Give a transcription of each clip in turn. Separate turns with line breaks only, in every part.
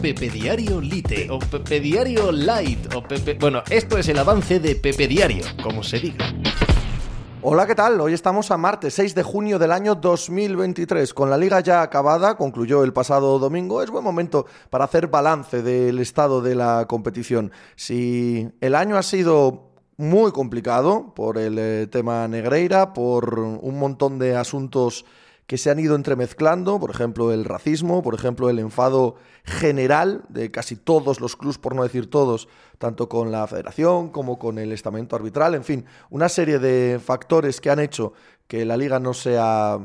Pepe Diario Lite o Pepe Diario Light o Pepe... Bueno, esto es el avance de Pepe Diario, como se diga.
Hola, ¿qué tal? Hoy estamos a martes 6 de junio del año 2023. Con la liga ya acabada, concluyó el pasado domingo, es buen momento para hacer balance del estado de la competición. Si el año ha sido muy complicado por el eh, tema Negreira, por un montón de asuntos que se han ido entremezclando, por ejemplo el racismo, por ejemplo el enfado general de casi todos los clubes, por no decir todos, tanto con la federación como con el estamento arbitral, en fin, una serie de factores que han hecho que la liga no sea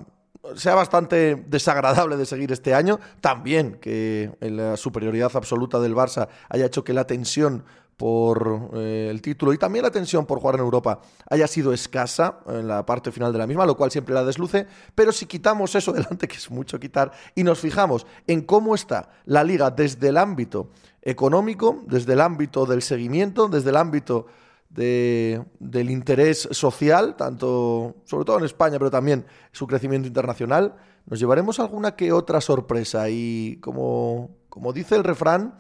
sea bastante desagradable de seguir este año, también que la superioridad absoluta del Barça haya hecho que la tensión por eh, el título y también la tensión por jugar en Europa haya sido escasa en la parte final de la misma, lo cual siempre la desluce, pero si quitamos eso delante, que es mucho quitar, y nos fijamos en cómo está la liga desde el ámbito económico, desde el ámbito del seguimiento, desde el ámbito de, del interés social, tanto, sobre todo en España, pero también su crecimiento internacional, nos llevaremos alguna que otra sorpresa. Y como, como dice el refrán,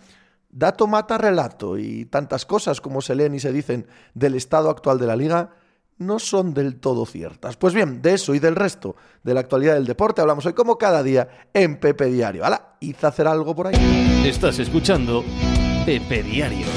Dato mata relato y tantas cosas como se leen y se dicen del estado actual de la liga no son del todo ciertas. Pues bien, de eso y del resto de la actualidad del deporte hablamos hoy como cada día en Pepe Diario. ¡Hala! ¿Hice hacer algo por ahí?
Estás escuchando Pepe Diario.